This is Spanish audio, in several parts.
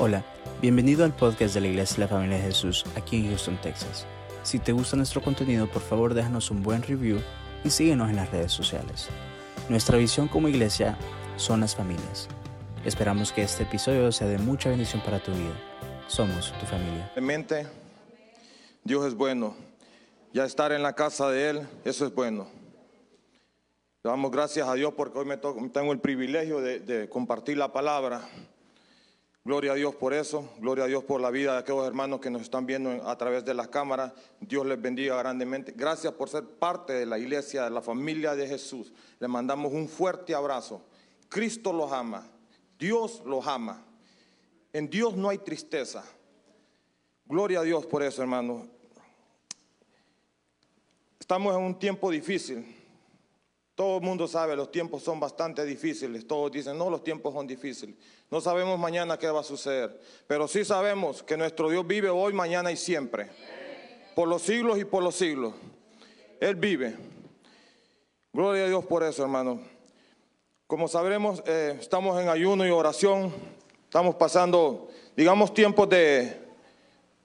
Hola, bienvenido al podcast de la Iglesia de la Familia de Jesús aquí en Houston, Texas. Si te gusta nuestro contenido, por favor déjanos un buen review y síguenos en las redes sociales. Nuestra visión como iglesia son las familias. Esperamos que este episodio sea de mucha bendición para tu vida. Somos tu familia. Mente, Dios es bueno. Ya estar en la casa de Él, eso es bueno. Damos gracias a Dios porque hoy me tengo el privilegio de compartir la palabra. Gloria a Dios por eso, gloria a Dios por la vida de aquellos hermanos que nos están viendo a través de las cámaras. Dios les bendiga grandemente. Gracias por ser parte de la iglesia, de la familia de Jesús. Le mandamos un fuerte abrazo. Cristo los ama, Dios los ama. En Dios no hay tristeza. Gloria a Dios por eso, hermano. Estamos en un tiempo difícil. Todo el mundo sabe, los tiempos son bastante difíciles. Todos dicen, no, los tiempos son difíciles. No sabemos mañana qué va a suceder. Pero sí sabemos que nuestro Dios vive hoy, mañana y siempre. Por los siglos y por los siglos. Él vive. Gloria a Dios por eso, hermano. Como sabremos, eh, estamos en ayuno y oración. Estamos pasando, digamos, tiempos de,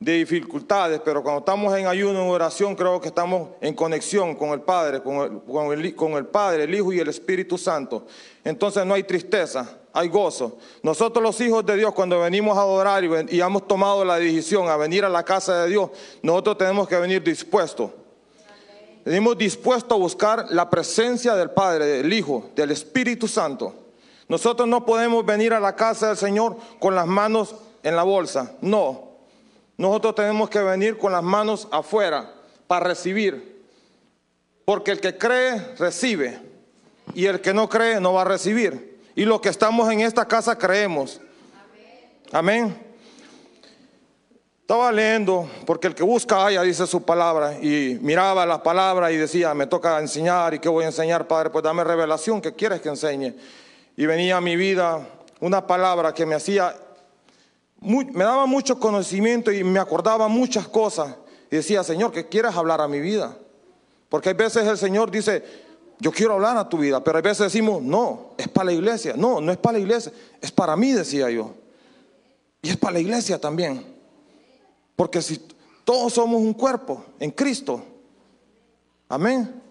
de dificultades, pero cuando estamos en ayuno, en oración, creo que estamos en conexión con el Padre, con el, Padre, el Hijo y el Espíritu Santo. Entonces no hay tristeza, hay gozo. Nosotros los hijos de Dios, cuando venimos a adorar y hemos tomado la decisión a venir a la casa de Dios, nosotros tenemos que venir dispuestos. Venimos dispuestos a buscar la presencia del Padre, del Hijo, del Espíritu Santo. Nosotros no podemos venir a la casa del Señor con las manos en la bolsa. No. Nosotros tenemos que venir con las manos afuera para recibir. Porque el que cree, recibe. Y el que no cree, no va a recibir. Y los que estamos en esta casa creemos. Amén. Estaba leyendo, porque el que busca haya, dice su palabra, y miraba la palabra y decía, me toca enseñar, ¿y qué voy a enseñar, Padre? Pues dame revelación, ¿qué quieres que enseñe? Y venía a mi vida una palabra que me hacía, me daba mucho conocimiento y me acordaba muchas cosas. Y decía, Señor, ¿qué quieres hablar a mi vida? Porque hay veces el Señor dice, yo quiero hablar a tu vida, pero hay veces decimos, no, es para la iglesia. No, no es para la iglesia, es para mí, decía yo. Y es para la iglesia también. Porque si todos somos un cuerpo en Cristo, amén.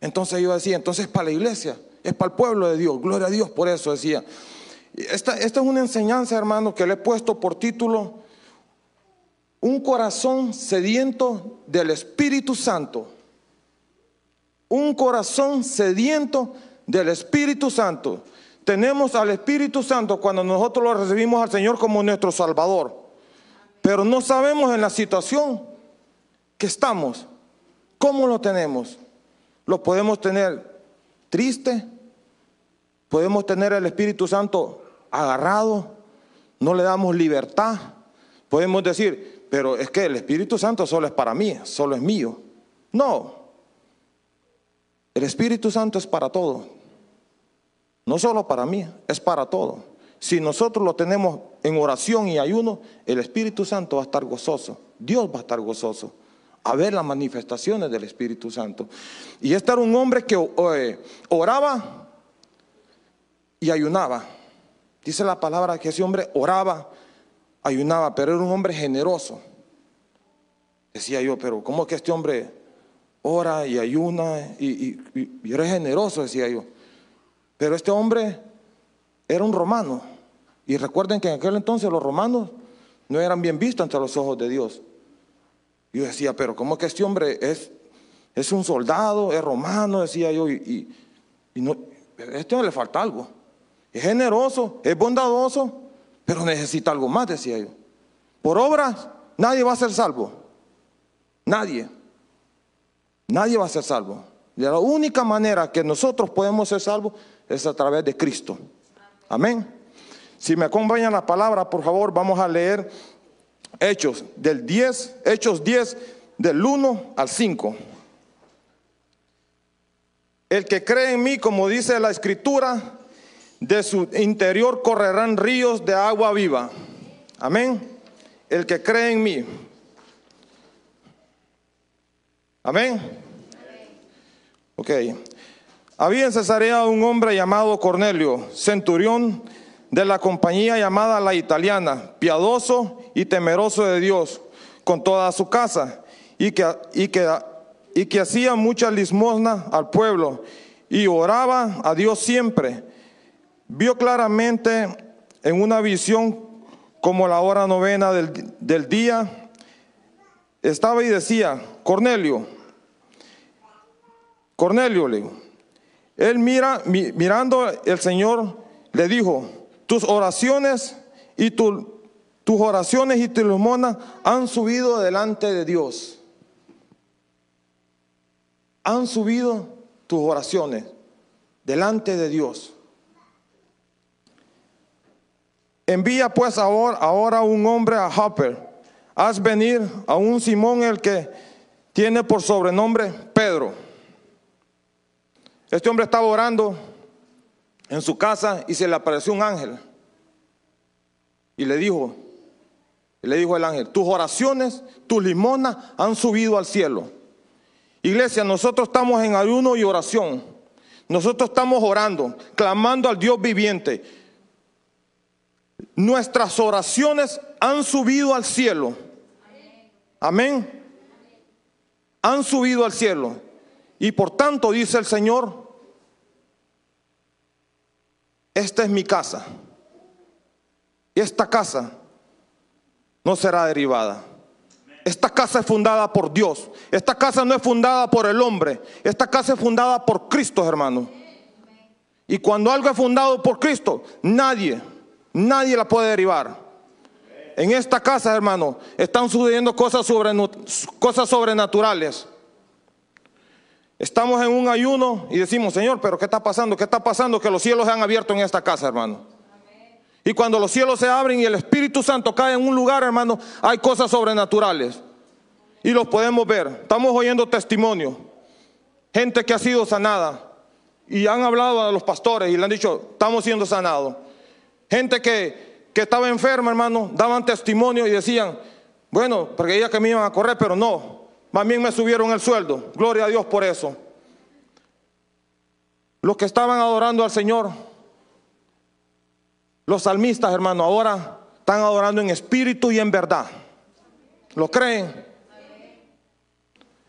Entonces yo decía, entonces es para la iglesia, es para el pueblo de Dios, gloria a Dios por eso decía. Esta, esta es una enseñanza, hermano, que le he puesto por título, un corazón sediento del Espíritu Santo. Un corazón sediento del Espíritu Santo. Tenemos al Espíritu Santo cuando nosotros lo recibimos al Señor como nuestro Salvador pero no sabemos en la situación que estamos, cómo lo tenemos. Lo podemos tener triste, podemos tener el Espíritu Santo agarrado, no le damos libertad. Podemos decir, pero es que el Espíritu Santo solo es para mí, solo es mío. No, el Espíritu Santo es para todo. No solo para mí, es para todo. Si nosotros lo tenemos en oración y ayuno, el Espíritu Santo va a estar gozoso. Dios va a estar gozoso a ver las manifestaciones del Espíritu Santo. Y este era un hombre que eh, oraba y ayunaba. Dice la palabra que ese hombre oraba, ayunaba, pero era un hombre generoso. Decía yo, pero ¿cómo que este hombre ora y ayuna y, y, era generoso? Decía yo. Pero este hombre era un romano. Y recuerden que en aquel entonces los romanos no eran bien vistos ante los ojos de Dios. Yo decía, pero ¿cómo que este hombre es, es un soldado, es romano? Decía yo, y no, a este hombre le falta algo. Es generoso, es bondadoso, pero necesita algo más, decía yo. Por obras, nadie va a ser salvo. Nadie. Nadie va a ser salvo. La única manera que nosotros podemos ser salvos es a través de Cristo. Amén. Si me acompañan la palabra, por favor, vamos a leer Hechos del 10, Hechos 10 del 1 al 5. El que cree en mí, como dice la escritura, de su interior correrán ríos de agua viva. Amén. El que cree en mí. Amén. Ok. Había en Cesarea un hombre llamado Cornelio, centurión de la compañía llamada La Italiana, piadoso y temeroso de Dios, con toda su casa, y que, y que, y que hacía mucha limosna al pueblo, y oraba a Dios siempre. Vio claramente en una visión como la hora novena del, del día, estaba y decía, Cornelio, Cornelio, le él mira, mirando el Señor, le dijo, tus oraciones y tu, tus oraciones y tu han subido delante de Dios. Han subido tus oraciones delante de Dios. Envía pues ahora, ahora un hombre a Hopper. Haz venir a un Simón el que tiene por sobrenombre Pedro. Este hombre estaba orando en su casa y se le apareció un ángel. Y le dijo, le dijo el ángel, tus oraciones, tus limonas han subido al cielo. Iglesia, nosotros estamos en ayuno y oración. Nosotros estamos orando, clamando al Dios viviente. Nuestras oraciones han subido al cielo. Amén. Han subido al cielo. Y por tanto dice el Señor, esta es mi casa. Y esta casa no será derivada. Esta casa es fundada por Dios. Esta casa no es fundada por el hombre. Esta casa es fundada por Cristo, hermano. Y cuando algo es fundado por Cristo, nadie Nadie la puede derivar. En esta casa, hermano, están sucediendo cosas, sobre, cosas sobrenaturales. Estamos en un ayuno y decimos, Señor, pero ¿qué está pasando? ¿Qué está pasando? Que los cielos se han abierto en esta casa, hermano. Y cuando los cielos se abren y el Espíritu Santo cae en un lugar, hermano, hay cosas sobrenaturales. Y los podemos ver. Estamos oyendo testimonio. Gente que ha sido sanada. Y han hablado a los pastores y le han dicho, estamos siendo sanados. Gente que, que estaba enferma, hermano, daban testimonio y decían, bueno, porque ella que me iban a correr, pero no. Más bien me subieron el sueldo. Gloria a Dios por eso. Los que estaban adorando al Señor, los salmistas, hermano, ahora están adorando en espíritu y en verdad. ¿Lo creen?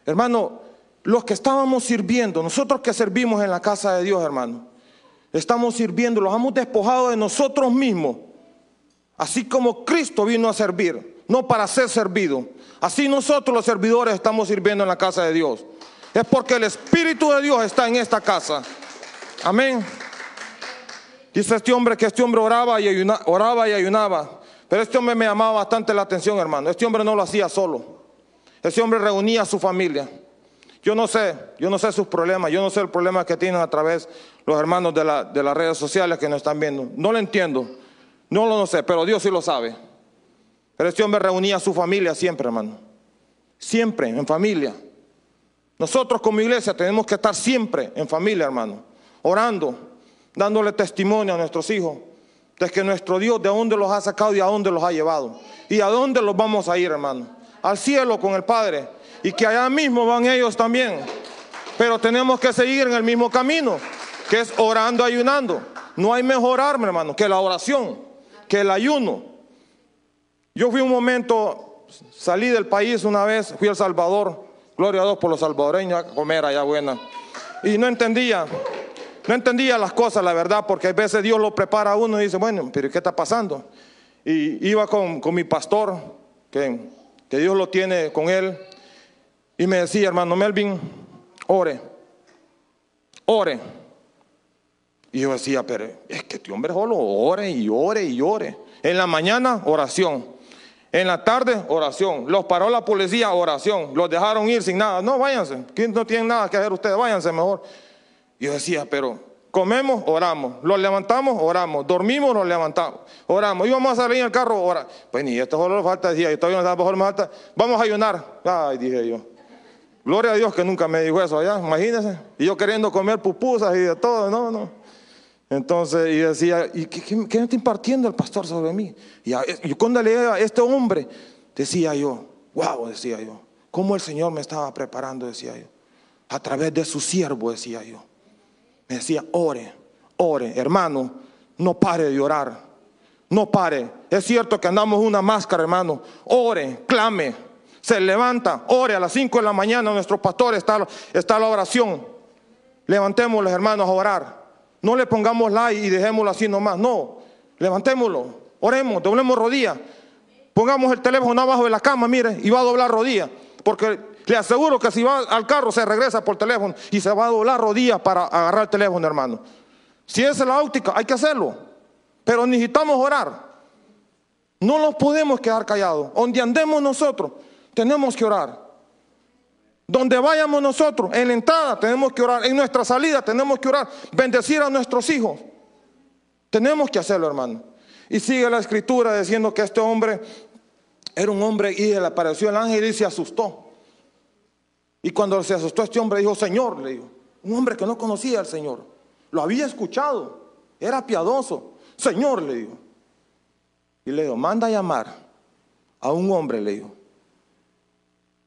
Hermano, los que estábamos sirviendo, nosotros que servimos en la casa de Dios, hermano, Estamos sirviendo, los hemos despojado de nosotros mismos. Así como Cristo vino a servir, no para ser servido. Así nosotros los servidores estamos sirviendo en la casa de Dios. Es porque el Espíritu de Dios está en esta casa. Amén. Dice este hombre que este hombre oraba y, oraba y ayunaba. Pero este hombre me llamaba bastante la atención, hermano. Este hombre no lo hacía solo. Este hombre reunía a su familia. Yo no sé, yo no sé sus problemas, yo no sé el problema que tienen a través los hermanos de, las redes sociales que nos están viendo. No lo entiendo, no lo sé, pero Dios sí lo sabe. Pero este hombre reunía a su familia siempre, hermano. Siempre, en familia. Nosotros como iglesia tenemos que estar siempre en familia, hermano. Orando, dándole testimonio a nuestros hijos de que nuestro Dios de dónde los ha sacado y a dónde los ha llevado. Y a dónde los vamos a ir, hermano. Al cielo con el Padre y que allá mismo van ellos también. Pero tenemos que seguir en el mismo camino, que es orando, ayunando. No hay mejor arma, hermano, que la oración, que el ayuno. Yo fui un momento, salí del país una vez, fui a El Salvador, gloria a Dios por los salvadoreños, a comer allá buena. Y no entendía, no entendía las cosas, la verdad, porque a veces Dios lo prepara a uno y dice, bueno, pero ¿qué está pasando? Y iba con, mi pastor, que, que Dios lo tiene con él, y me decía, hermano Melvin, ore, ore. Y yo decía, pero es que este hombre solo ore y ore y ore. En la mañana, oración. En la tarde, oración. Los paró la policía, oración. Los dejaron ir sin nada. No, váyanse. No tienen nada que hacer ustedes, váyanse mejor. Y yo decía, pero comemos, oramos. Los levantamos, oramos. Dormimos, nos levantamos, oramos. Íbamos a salir en el carro, oramos. Pues ni esto solo falta, decía, yo todavía no estaba mejor, me falta. Vamos a ayunar. Ay, dije yo. Gloria a Dios que nunca me dijo eso allá, imagínense. Y yo queriendo comer pupusas y de todo, no, no. Entonces, y decía, ¿y qué, me está impartiendo el pastor sobre mí? Y, y cuando leía a este hombre, decía yo, wow, decía yo, cómo el Señor me estaba preparando, decía yo. A través de su siervo, decía yo. Me decía, ore, ore, hermano, no pare de orar. No pare. Es cierto que andamos una máscara, hermano. Ore, clame. Se levanta, ore a las 5 de la mañana. Nuestro pastor está, está la oración. Levantémoslo, hermanos, a orar. No le pongamos like y dejémoslo así nomás. No, levantémoslo. Oremos, doblemos rodillas. Pongamos el teléfono abajo de la cama, mire, y va a doblar rodillas. Porque le aseguro que si va al carro se regresa por teléfono y se va a doblar rodillas para agarrar el teléfono, hermano. Si esa es la óptica, hay que hacerlo. Pero necesitamos orar. No nos podemos quedar callados. Donde andemos nosotros, tenemos que orar. Donde vayamos nosotros, en la entrada tenemos que orar, en nuestra salida tenemos que orar, bendecir a nuestros hijos. Tenemos que hacerlo, hermano. Y sigue la escritura diciendo que este hombre era un hombre y le apareció el ángel y se asustó. Y cuando se asustó este hombre dijo, Señor, le dijo, un hombre que no conocía al Señor, lo había escuchado, era piadoso. Señor, le dijo. Y le dijo, manda a llamar a un hombre, le dijo,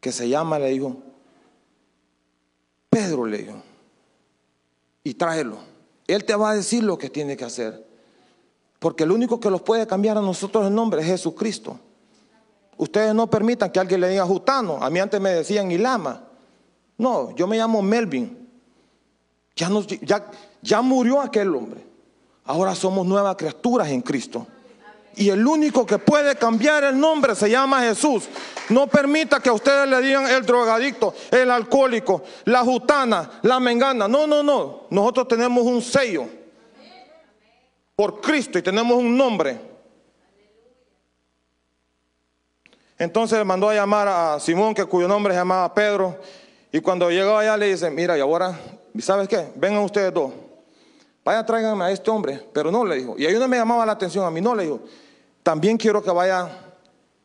que se llama, le dijo, Pedro, le dijo, y tráelo. Él te va a decir lo que tiene que hacer. Porque el único que los puede cambiar a nosotros el nombre es Jesucristo. Ustedes no permitan que alguien le diga Jutano. A mí antes me decían Ilama. No, yo me llamo Melvin. Ya, ya, ya murió aquel hombre. Ahora somos nuevas criaturas en Cristo. Y el único que puede cambiar el nombre se llama Jesús. No permita que a ustedes le digan el drogadicto, el alcohólico, la jutana, la mengana. No, no, no. Nosotros tenemos un sello por Cristo y tenemos un nombre. Entonces le mandó a llamar a Simón, que cuyo nombre se llamaba Pedro. Y cuando llegó allá le dice, mira, y ahora, ¿sabes qué? Vengan ustedes dos. Vaya, tráiganme a este hombre. Pero no le dijo. Y ahí uno me llamaba la atención a mí, no le dijo. También quiero que vaya